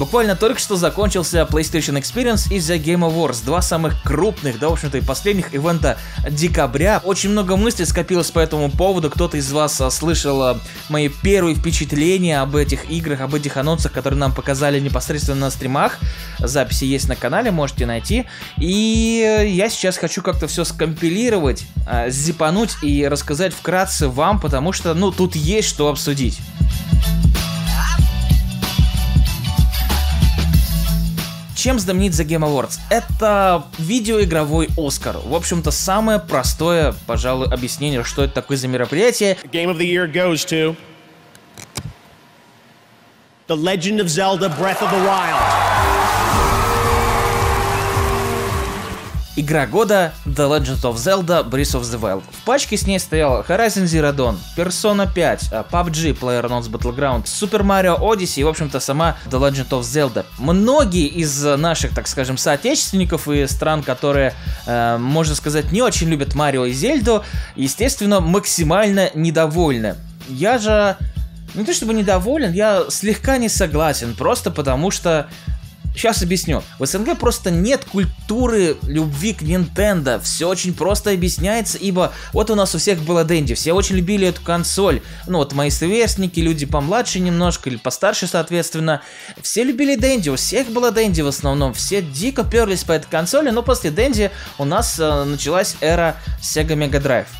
Буквально только что закончился PlayStation Experience и The Game Awards, два самых крупных, да, в общем-то, и последних ивента декабря. Очень много мыслей скопилось по этому поводу, кто-то из вас а, слышал а, мои первые впечатления об этих играх, об этих анонсах, которые нам показали непосредственно на стримах. Записи есть на канале, можете найти. И я сейчас хочу как-то все скомпилировать, а, зипануть и рассказать вкратце вам, потому что, ну, тут есть что обсудить. Чем знаменит The Game Awards? Это видеоигровой Оскар. В общем-то, самое простое, пожалуй, объяснение, что это такое за мероприятие. Game of the Year goes to The Legend of Zelda Breath of the Wild. Игра года The Legend of Zelda Breath of the Wild. В пачке с ней стоял Horizon Zero Dawn, Persona 5, а, PUBG, PlayerUnknown's Battleground, Super Mario Odyssey и, в общем-то, сама The Legend of Zelda. Многие из наших, так скажем, соотечественников и стран, которые, э, можно сказать, не очень любят Марио и Зельду, естественно, максимально недовольны. Я же не то чтобы недоволен, я слегка не согласен, просто потому что Сейчас объясню. В СНГ просто нет культуры любви к Nintendo. Все очень просто объясняется, ибо вот у нас у всех было Дэнди, все очень любили эту консоль. Ну вот мои сверстники, люди помладше немножко или постарше, соответственно. Все любили Дэнди, у всех было Дэнди в основном. Все дико перлись по этой консоли, но после Дэнди у нас э, началась эра Sega Mega Drive.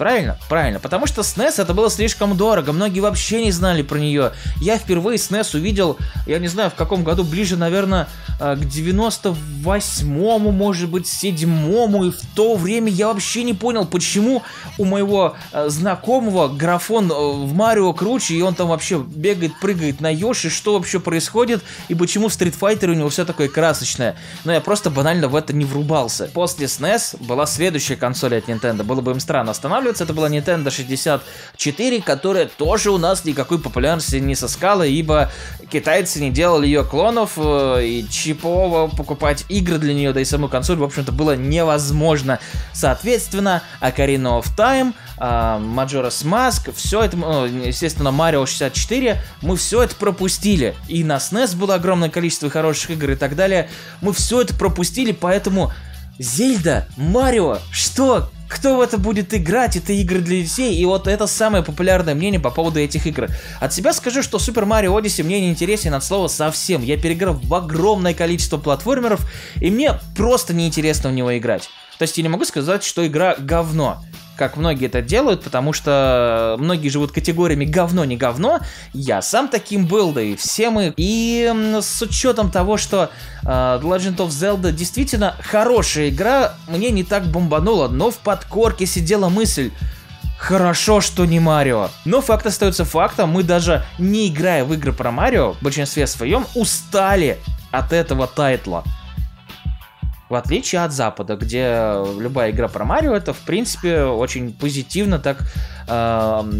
Правильно? Правильно. Потому что SNES это было слишком дорого. Многие вообще не знали про нее. Я впервые SNES увидел, я не знаю в каком году, ближе, наверное, э, к 98-му, может быть, 7-му. И в то время я вообще не понял, почему у моего э, знакомого графон э, в Марио круче, и он там вообще бегает, прыгает на Йоши, что вообще происходит, и почему в Street Fighter у него все такое красочное. Но я просто банально в это не врубался. После SNES была следующая консоль от Nintendo. Было бы им странно останавливаться останавливаться. Это была Nintendo 64, которая тоже у нас никакой популярности не сыскала, ибо китайцы не делали ее клонов, э, и чипово покупать игры для нее, да и саму консоль, в общем-то, было невозможно. Соответственно, Ocarina of Time, а, Majora's Mask, все это, ну, естественно, Mario 64, мы все это пропустили. И на SNES было огромное количество хороших игр и так далее. Мы все это пропустили, поэтому Зельда, Марио, что? Кто в это будет играть, это игры для детей, и вот это самое популярное мнение по поводу этих игр. От себя скажу, что Super Mario Odyssey мне не интересен от слова совсем. Я переиграл в огромное количество платформеров, и мне просто неинтересно в него играть. То есть я не могу сказать, что игра говно как многие это делают, потому что многие живут категориями говно, не говно. Я сам таким был, да и все мы. И с учетом того, что uh, Legend of Zelda действительно хорошая игра, мне не так бомбануло, но в подкорке сидела мысль, Хорошо, что не Марио. Но факт остается фактом, мы даже не играя в игры про Марио, в большинстве своем устали от этого тайтла. В отличие от Запада, где любая игра про Марио, это, в принципе, очень позитивно так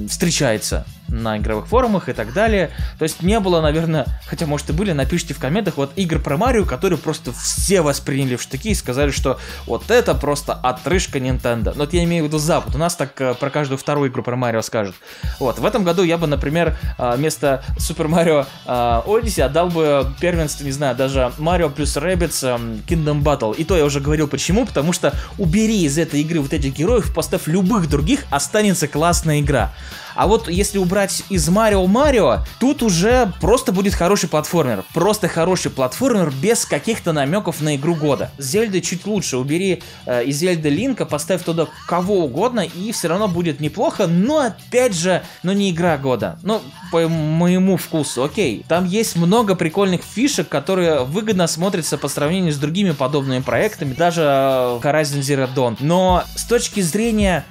встречается на игровых форумах и так далее. То есть не было, наверное, хотя может и были, напишите в комментах, вот игр про Марио, которые просто все восприняли в штыки и сказали, что вот это просто отрыжка Nintendo. Но вот я имею в виду Запад, у нас так э, про каждую вторую игру про Марио скажут. Вот, в этом году я бы, например, э, вместо Super Mario э, Odyssey отдал бы первенство, не знаю, даже Mario плюс Rabbids э, Kingdom Battle. И то я уже говорил почему, потому что убери из этой игры вот этих героев, поставь любых других, останется классная игра. А вот если убрать из Марио Марио, тут уже просто будет хороший платформер. Просто хороший платформер без каких-то намеков на игру года. Зельды чуть лучше. Убери э, из Зельды Линка, поставь туда кого угодно, и все равно будет неплохо. Но опять же, ну не игра года. Ну, по моему вкусу, окей. Там есть много прикольных фишек, которые выгодно смотрятся по сравнению с другими подобными проектами, даже э, Horizon Zero Dawn. Но с точки зрения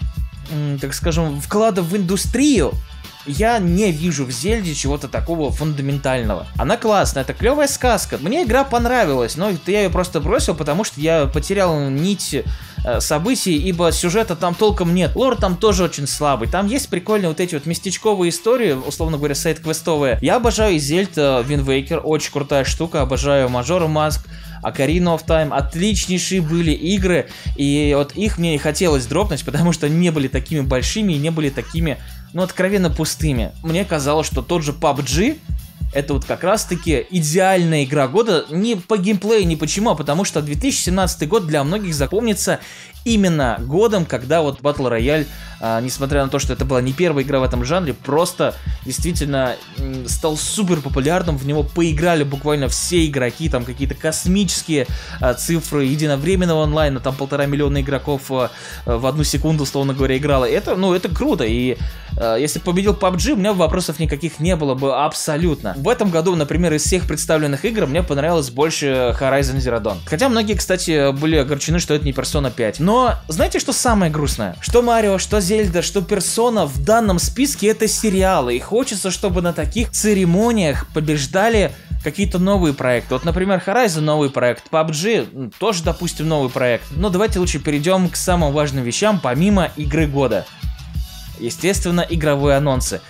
так скажем, вклада в индустрию, я не вижу в Зельде чего-то такого фундаментального. Она классная, это клевая сказка. Мне игра понравилась, но я ее просто бросил, потому что я потерял нить событий, ибо сюжета там толком нет. Лор там тоже очень слабый. Там есть прикольные вот эти вот местечковые истории, условно говоря, сайт-квестовые. Я обожаю Зельд, Вин Вейкер, очень крутая штука, обожаю Мажора Маск. Ocarina of Time, отличнейшие были игры, и вот их мне не хотелось дропнуть, потому что не были такими большими и не были такими, ну, откровенно пустыми. Мне казалось, что тот же PUBG это вот как раз-таки идеальная игра года. Не по геймплею, не почему, а потому что 2017 год для многих запомнится именно годом, когда вот Battle Royale, а, несмотря на то, что это была не первая игра в этом жанре, просто действительно стал супер популярным, в него поиграли буквально все игроки, там какие-то космические а, цифры единовременного онлайна, там полтора миллиона игроков а, в одну секунду, условно говоря, играло. Это, ну, это круто, и если победил PUBG, у меня вопросов никаких не было бы абсолютно. В этом году, например, из всех представленных игр мне понравилось больше Horizon Zero Dawn. Хотя многие, кстати, были огорчены, что это не Persona 5. Но знаете, что самое грустное? Что Марио, что Зельда, что Персона в данном списке это сериалы. И хочется, чтобы на таких церемониях побеждали какие-то новые проекты. Вот, например, Horizon новый проект, PUBG тоже, допустим, новый проект. Но давайте лучше перейдем к самым важным вещам, помимо игры года. Естественно, игровые анонсы.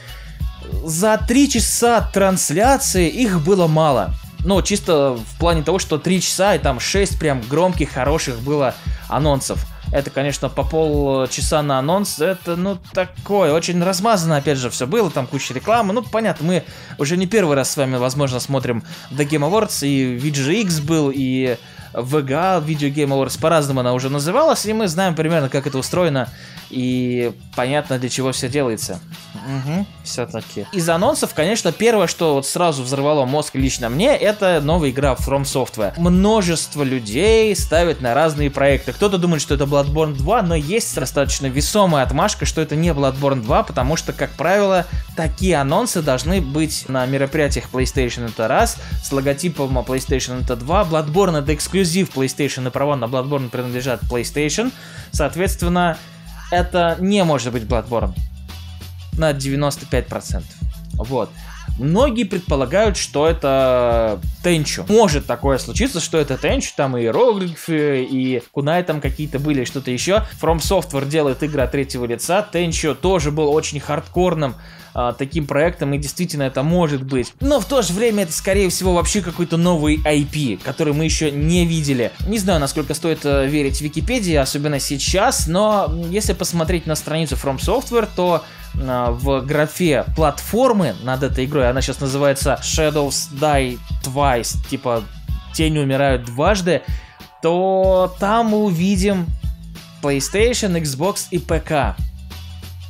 За три часа трансляции их было мало. Ну, чисто в плане того, что три часа и там шесть прям громких, хороших было анонсов. Это, конечно, по полчаса на анонс, это, ну, такое, очень размазано, опять же, все было, там куча рекламы, ну, понятно, мы уже не первый раз с вами, возможно, смотрим The Game Awards, и VGX был, и VGA, Video Game Awards, по-разному она уже называлась, и мы знаем примерно, как это устроено, и понятно, для чего все делается. Угу, все-таки. Из анонсов, конечно, первое, что вот сразу взорвало мозг лично мне, это новая игра From Software. Множество людей ставят на разные проекты. Кто-то думает, что это Bloodborne 2, но есть достаточно весомая отмашка, что это не Bloodborne 2, потому что, как правило, такие анонсы должны быть на мероприятиях PlayStation это раз, с логотипом PlayStation это 2, Bloodborne это эксклюзив PlayStation и права на Bloodborne принадлежат PlayStation, соответственно, это не может быть Bloodborne. На 95%. Вот. Многие предполагают, что это Тенчу. Может такое случиться, что это Тенчу, там и иероглифы, и кунай там какие-то были, что-то еще. From Software делает игры от третьего лица. Тенчу тоже был очень хардкорным а, таким проектом, и действительно это может быть. Но в то же время это, скорее всего, вообще какой-то новый IP, который мы еще не видели. Не знаю, насколько стоит э, верить Википедии, особенно сейчас, но если посмотреть на страницу From Software, то в графе платформы над этой игрой, она сейчас называется Shadows Die Twice, типа тени умирают дважды, то там мы увидим PlayStation, Xbox и ПК.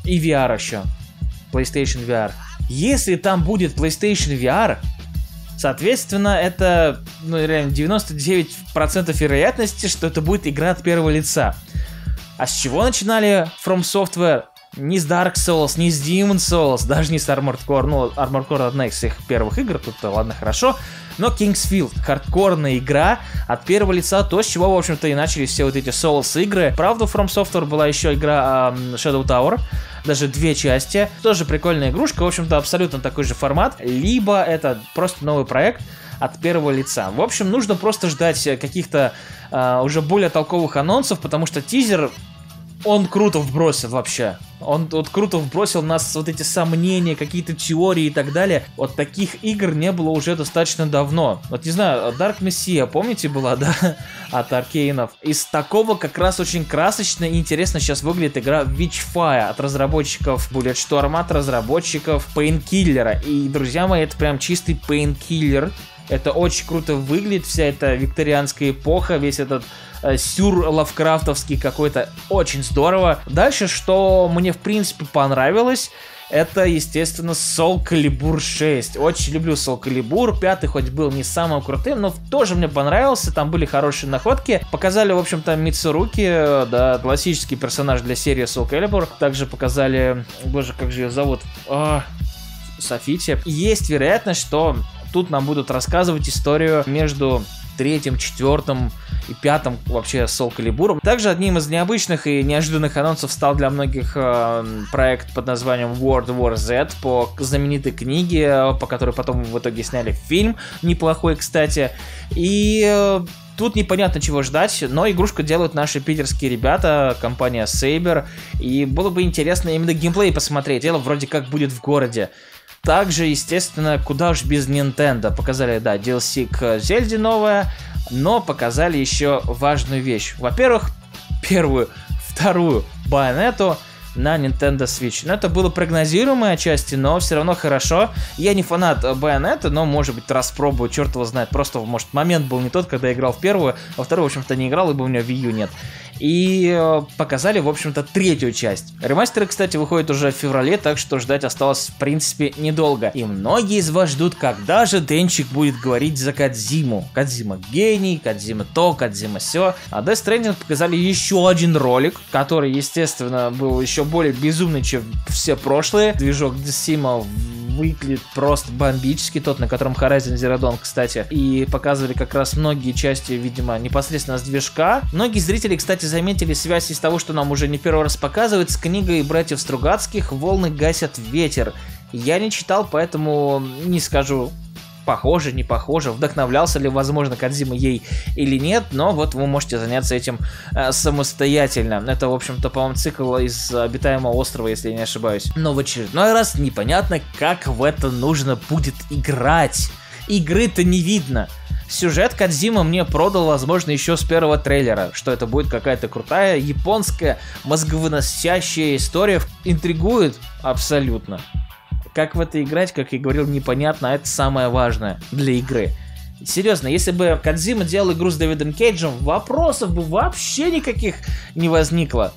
И VR еще. PlayStation VR. Если там будет PlayStation VR, соответственно, это ну, реально 99% вероятности, что это будет игра от первого лица. А с чего начинали From Software? Ни с Dark Souls, ни с Demon Souls, даже не с Armored Core. Ну, Armored Core одна из их первых игр, тут ладно, хорошо. Но Kingsfield, хардкорная игра от первого лица, то, с чего, в общем-то, и начались все вот эти Souls игры. Правда, From Software была еще игра um, Shadow Tower, даже две части. Тоже прикольная игрушка, в общем-то, абсолютно такой же формат. Либо это просто новый проект, от первого лица. В общем, нужно просто ждать каких-то э, уже более толковых анонсов, потому что тизер он круто вбросил вообще. Он вот круто вбросил нас вот эти сомнения, какие-то теории и так далее. Вот таких игр не было уже достаточно давно. Вот не знаю, Dark Messiah, помните, была, да, от Аркейнов? Из такого как раз очень красочно и интересно сейчас выглядит игра Witchfire от разработчиков Bulletstorm, от разработчиков Painkiller. И, друзья мои, это прям чистый Painkiller. Это очень круто выглядит, вся эта викторианская эпоха, весь этот сюр лавкрафтовский какой-то. Очень здорово. Дальше, что мне в принципе понравилось, это, естественно, Soul Calibur 6. Очень люблю Soul Calibur. Пятый хоть был не самым крутым, но тоже мне понравился. Там были хорошие находки. Показали, в общем-то, Мицуруки, да, классический персонаж для серии Soul Calibur. Также показали, боже, как же ее зовут? А, Софите. Есть вероятность, что тут нам будут рассказывать историю между третьим, четвертым и пятым вообще Soul Calibur. Также одним из необычных и неожиданных анонсов стал для многих э, проект под названием World War Z по знаменитой книге, по которой потом в итоге сняли фильм, неплохой, кстати. И э, Тут непонятно чего ждать, но игрушку делают наши питерские ребята, компания Saber, и было бы интересно именно геймплей посмотреть. Дело вроде как будет в городе. Также, естественно, куда уж без Nintendo. Показали, да, DLC к Зельде новая, но показали еще важную вещь. Во-первых, первую, вторую байонету, на Nintendo Switch. Но это было прогнозируемое отчасти, но все равно хорошо. Я не фанат Bayonetta, но, может быть, распробую, черт его знает. Просто, может, момент был не тот, когда я играл в первую, во вторую, в общем-то, не играл, ибо у меня Wii U нет. И э, показали, в общем-то, третью часть. Ремастеры, кстати, выходят уже в феврале, так что ждать осталось, в принципе, недолго. И многие из вас ждут, когда же Денчик будет говорить за Кадзиму. Кадзима гений, Кадзима то, Кадзима все. А Death Stranding показали еще один ролик, который, естественно, был еще более безумный, чем все прошлые. Движок Десима выглядит просто бомбически, тот, на котором Horizon Zero Dawn, кстати, и показывали как раз многие части, видимо, непосредственно с движка. Многие зрители, кстати, заметили связь из того, что нам уже не первый раз показывают с книгой братьев Стругацких «Волны гасят ветер». Я не читал, поэтому не скажу похоже, не похоже, вдохновлялся ли, возможно, Кадзима ей или нет, но вот вы можете заняться этим э, самостоятельно. Это, в общем-то, по-моему, цикл из обитаемого острова, если я не ошибаюсь. Но в очередной раз непонятно, как в это нужно будет играть. Игры-то не видно. Сюжет Кадзима мне продал, возможно, еще с первого трейлера, что это будет какая-то крутая японская мозговыносящая история. Интригует абсолютно. Как в это играть, как я говорил, непонятно, а это самое важное для игры. Серьезно, если бы Кадзима делал игру с Дэвидом Кейджем, вопросов бы вообще никаких не возникло.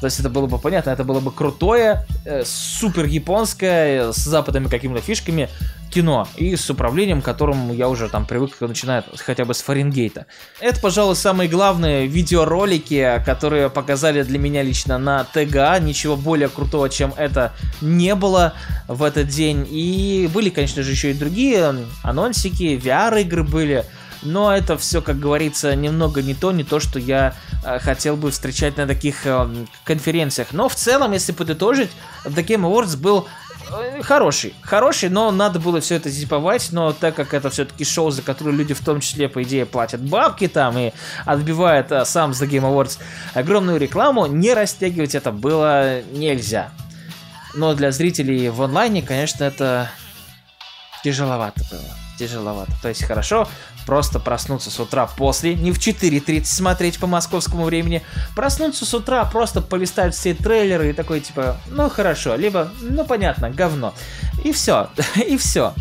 То есть это было бы понятно, это было бы крутое, э, супер японское, с западными какими-то фишками кино и с управлением, к которому я уже там привык, начиная хотя бы с Фаренгейта. Это, пожалуй, самые главные видеоролики, которые показали для меня лично на ТГА. Ничего более крутого, чем это не было в этот день. И были, конечно же, еще и другие анонсики, VR-игры были. Но это все, как говорится, немного не то, не то, что я э, хотел бы встречать на таких э, конференциях. Но в целом, если подытожить, The Game Awards был Э, хороший. Хороший, но надо было все это зиповать, но так как это все-таки шоу, за которое люди в том числе, по идее, платят бабки там и отбивает а, сам The Game Awards огромную рекламу, не растягивать это было нельзя. Но для зрителей в онлайне, конечно, это тяжеловато было. Тяжеловато. То есть хорошо, просто проснуться с утра после, не в 4.30 смотреть по московскому времени, проснуться с утра, просто полистать все трейлеры и такой типа, ну хорошо, либо, ну понятно, говно. И все, и все.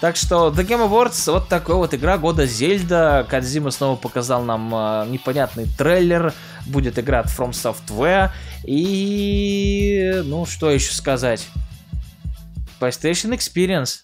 Так что The Game Awards вот такой вот игра года Зельда. Кадзима снова показал нам э, непонятный трейлер. Будет игра от From Software. И ну что еще сказать? PlayStation Experience.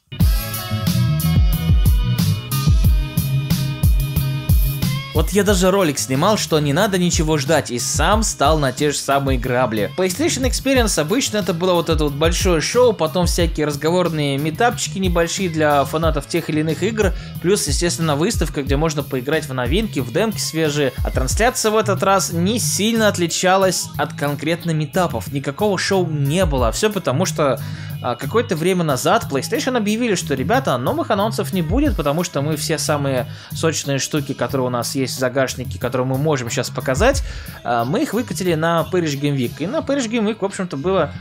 Вот я даже ролик снимал, что не надо ничего ждать, и сам стал на те же самые грабли. PlayStation Experience обычно это было вот это вот большое шоу, потом всякие разговорные метапчики небольшие для фанатов тех или иных игр, плюс, естественно, выставка, где можно поиграть в новинки, в демки свежие. А трансляция в этот раз не сильно отличалась от конкретно метапов. Никакого шоу не было. Все потому, что какое-то время назад PlayStation объявили, что, ребята, новых анонсов не будет, потому что мы все самые сочные штуки, которые у нас есть в загашнике, которые мы можем сейчас показать, а, мы их выкатили на Paris Game Week. И на Paris Game Week, в общем-то, было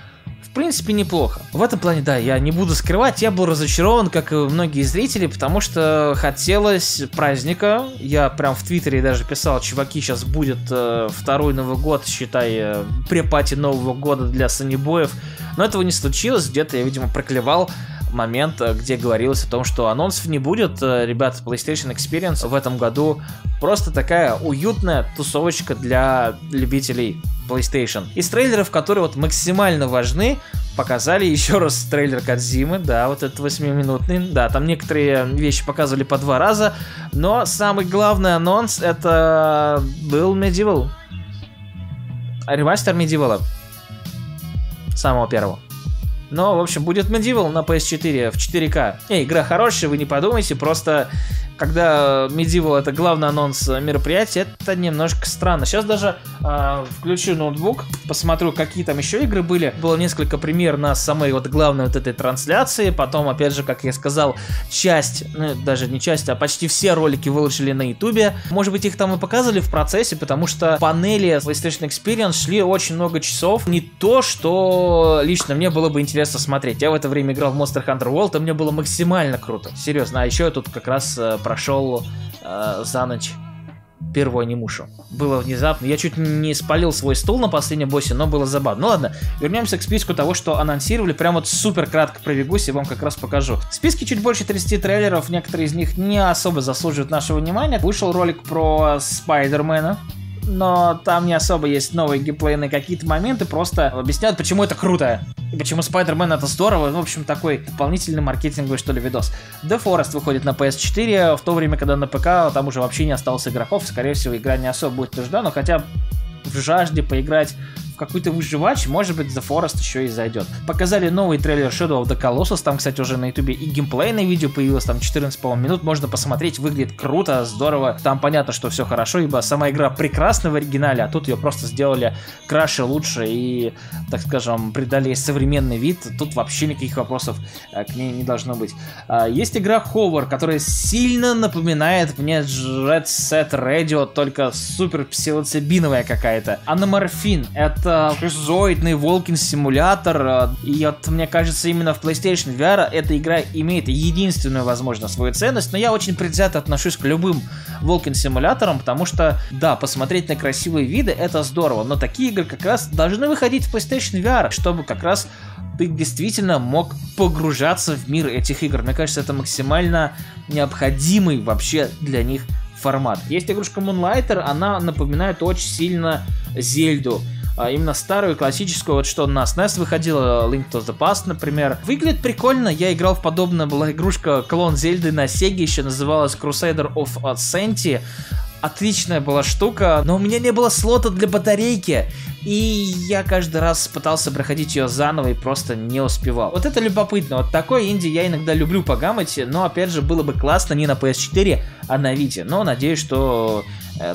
в принципе, неплохо. В этом плане, да, я не буду скрывать, я был разочарован, как и многие зрители, потому что хотелось праздника. Я прям в Твиттере даже писал, чуваки, сейчас будет э, второй Новый год, считай, э, препати Нового года для санибоев. Но этого не случилось, где-то я, видимо, проклевал момент, э, где говорилось о том, что анонсов не будет. Э, ребята, PlayStation Experience в этом году просто такая уютная тусовочка для любителей PlayStation. Из трейлеров, которые вот максимально важны, показали еще раз трейлер Кадзимы, да, вот этот 8-минутный, да, там некоторые вещи показывали по два раза, но самый главный анонс это был Medieval. Ремастер Medieval. Самого первого. Но, в общем, будет Medieval на PS4 в 4К. Эй, игра хорошая, вы не подумайте, просто когда Medieval это главный анонс мероприятия, это немножко странно. Сейчас даже э, включу ноутбук, посмотрю, какие там еще игры были. Было несколько пример на самой вот главной вот этой трансляции. Потом, опять же, как я сказал, часть, ну даже не часть, а почти все ролики выложили на ютубе. Может быть, их там и показывали в процессе, потому что панели PlayStation Experience шли очень много часов. Не то, что лично мне было бы интересно смотреть. Я в это время играл в Monster Hunter World, и мне было максимально круто. Серьезно. А еще я тут как раз э, прошел э, за ночь первую анимушу. Было внезапно. Я чуть не спалил свой стул на последнем боссе, но было забавно. Ну ладно, вернемся к списку того, что анонсировали. Прям вот супер кратко пробегусь и вам как раз покажу. В списке чуть больше 30 трейлеров, некоторые из них не особо заслуживают нашего внимания. Вышел ролик про Спайдермена, но там не особо есть новые геймплейные какие-то моменты, просто объясняют, почему это круто. И почему Spider-Man это здорово, в общем, такой дополнительный маркетинговый, что ли, видос. The Forest выходит на PS4, в то время, когда на ПК там уже вообще не осталось игроков, скорее всего, игра не особо будет нужда, но хотя в жажде поиграть какой-то выживач, может быть, The Forest еще и зайдет. Показали новый трейлер Shadow of the Colossus, там, кстати, уже на ютубе и геймплейное видео появилось, там 14, по-моему, минут, можно посмотреть, выглядит круто, здорово, там понятно, что все хорошо, ибо сама игра прекрасна в оригинале, а тут ее просто сделали краше, лучше и, так скажем, придали современный вид, тут вообще никаких вопросов э, к ней не должно быть. А, есть игра Hover, которая сильно напоминает мне Red Set Radio, только супер псилоцибиновая какая-то. Аноморфин, это это шизоидный Волкин симулятор. Э, и вот, мне кажется, именно в PlayStation VR эта игра имеет единственную, возможно, свою ценность. Но я очень предвзято отношусь к любым Волкин симуляторам, потому что, да, посмотреть на красивые виды это здорово, но такие игры как раз должны выходить в PlayStation VR, чтобы как раз ты действительно мог погружаться в мир этих игр. Мне кажется, это максимально необходимый вообще для них формат. Есть игрушка Moonlighter, она напоминает очень сильно Зельду именно старую классическую, вот что на SNES выходила, Link to the Past, например. Выглядит прикольно, я играл в подобное, была игрушка клон Зельды на Sega, еще называлась Crusader of Ascenti. Отличная была штука, но у меня не было слота для батарейки. И я каждый раз пытался проходить ее заново и просто не успевал. Вот это любопытно. Вот такой инди я иногда люблю погамать, но опять же было бы классно не на PS4, а на Vita. Но надеюсь, что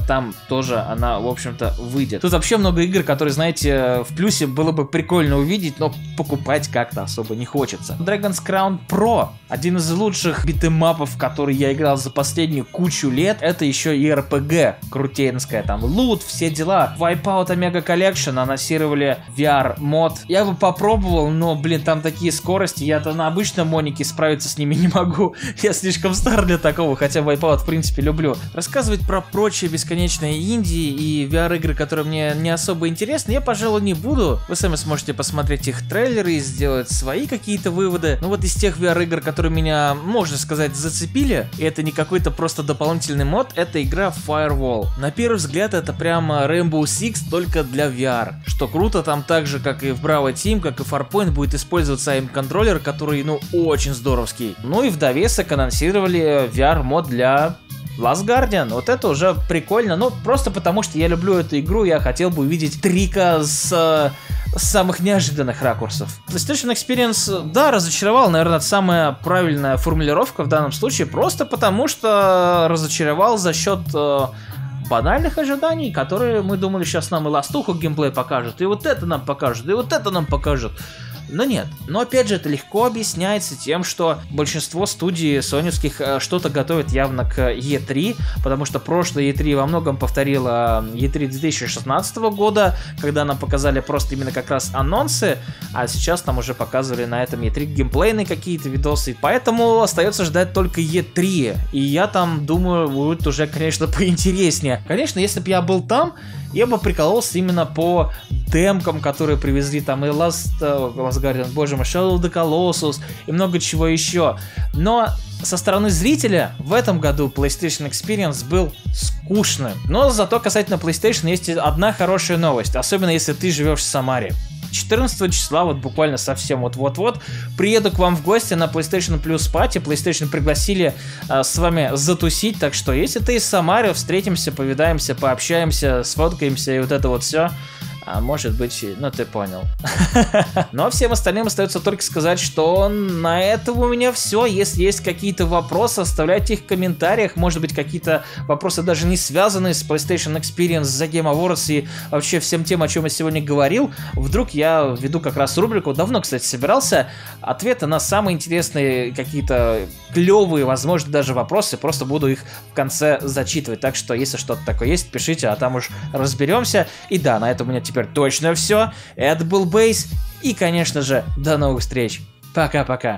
там тоже она, в общем-то, выйдет. Тут вообще много игр, которые, знаете, в плюсе было бы прикольно увидеть, но покупать как-то особо не хочется. Dragon's Crown Pro, один из лучших битэмапов, который я играл за последнюю кучу лет, это еще и RPG крутенская, там лут, все дела. Wipeout Omega Collection анонсировали VR мод. Я бы попробовал, но, блин, там такие скорости, я-то на обычном монике справиться с ними не могу. Я слишком стар для такого, хотя Wipeout, в принципе, люблю. Рассказывать про прочие бесконечные инди и VR-игры, которые мне не особо интересны, я, пожалуй, не буду. Вы сами сможете посмотреть их трейлеры и сделать свои какие-то выводы. Но вот из тех VR-игр, которые меня, можно сказать, зацепили, и это не какой-то просто дополнительный мод, это игра Firewall. На первый взгляд это прямо Rainbow Six только для VR. Что круто, там так же, как и в Bravo Team, как и Farpoint, будет использоваться им контроллер, который, ну, очень здоровский. Ну и в довесок анонсировали VR-мод для Last Guardian, вот это уже прикольно, ну просто потому что я люблю эту игру, я хотел бы увидеть трика с с самых неожиданных ракурсов. PlayStation Experience, да, разочаровал, наверное, это самая правильная формулировка в данном случае, просто потому что разочаровал за счет э, банальных ожиданий, которые мы думали, сейчас нам и ластуху геймплей покажут, и вот это нам покажут, и вот это нам покажут. Но нет. Но опять же, это легко объясняется тем, что большинство студий соневских э, что-то готовят явно к E3, потому что прошлое E3 во многом повторило E3 2016 года, когда нам показали просто именно как раз анонсы, а сейчас там уже показывали на этом E3 геймплейные какие-то видосы, поэтому остается ждать только E3, и я там думаю, будет уже, конечно, поинтереснее. Конечно, если бы я был там, я бы прикололся именно по демкам, которые привезли там и Last, uh, Last Guardian, боже мой, Shadow of the Colossus и много чего еще. Но со стороны зрителя в этом году PlayStation Experience был скучным. Но зато касательно PlayStation есть одна хорошая новость, особенно если ты живешь в Самаре. 14 числа, вот буквально совсем вот-вот-вот, приеду к вам в гости на PlayStation Plus Party. PlayStation пригласили э, с вами затусить, так что если ты из Самары, встретимся, повидаемся, пообщаемся, сфоткаемся и вот это вот все. А может быть, ну ты понял. Но всем остальным остается только сказать, что на этом у меня все. Если есть какие-то вопросы, оставляйте их в комментариях. Может быть, какие-то вопросы даже не связанные с PlayStation Experience, за Game Awards и вообще всем тем, о чем я сегодня говорил. Вдруг я веду как раз рубрику, давно, кстати, собирался, ответы на самые интересные какие-то клевые, возможно, даже вопросы. Просто буду их в конце зачитывать. Так что, если что-то такое есть, пишите, а там уж разберемся. И да, на этом у меня теперь теперь точно все. Это был Бейс. И, конечно же, до новых встреч. Пока-пока.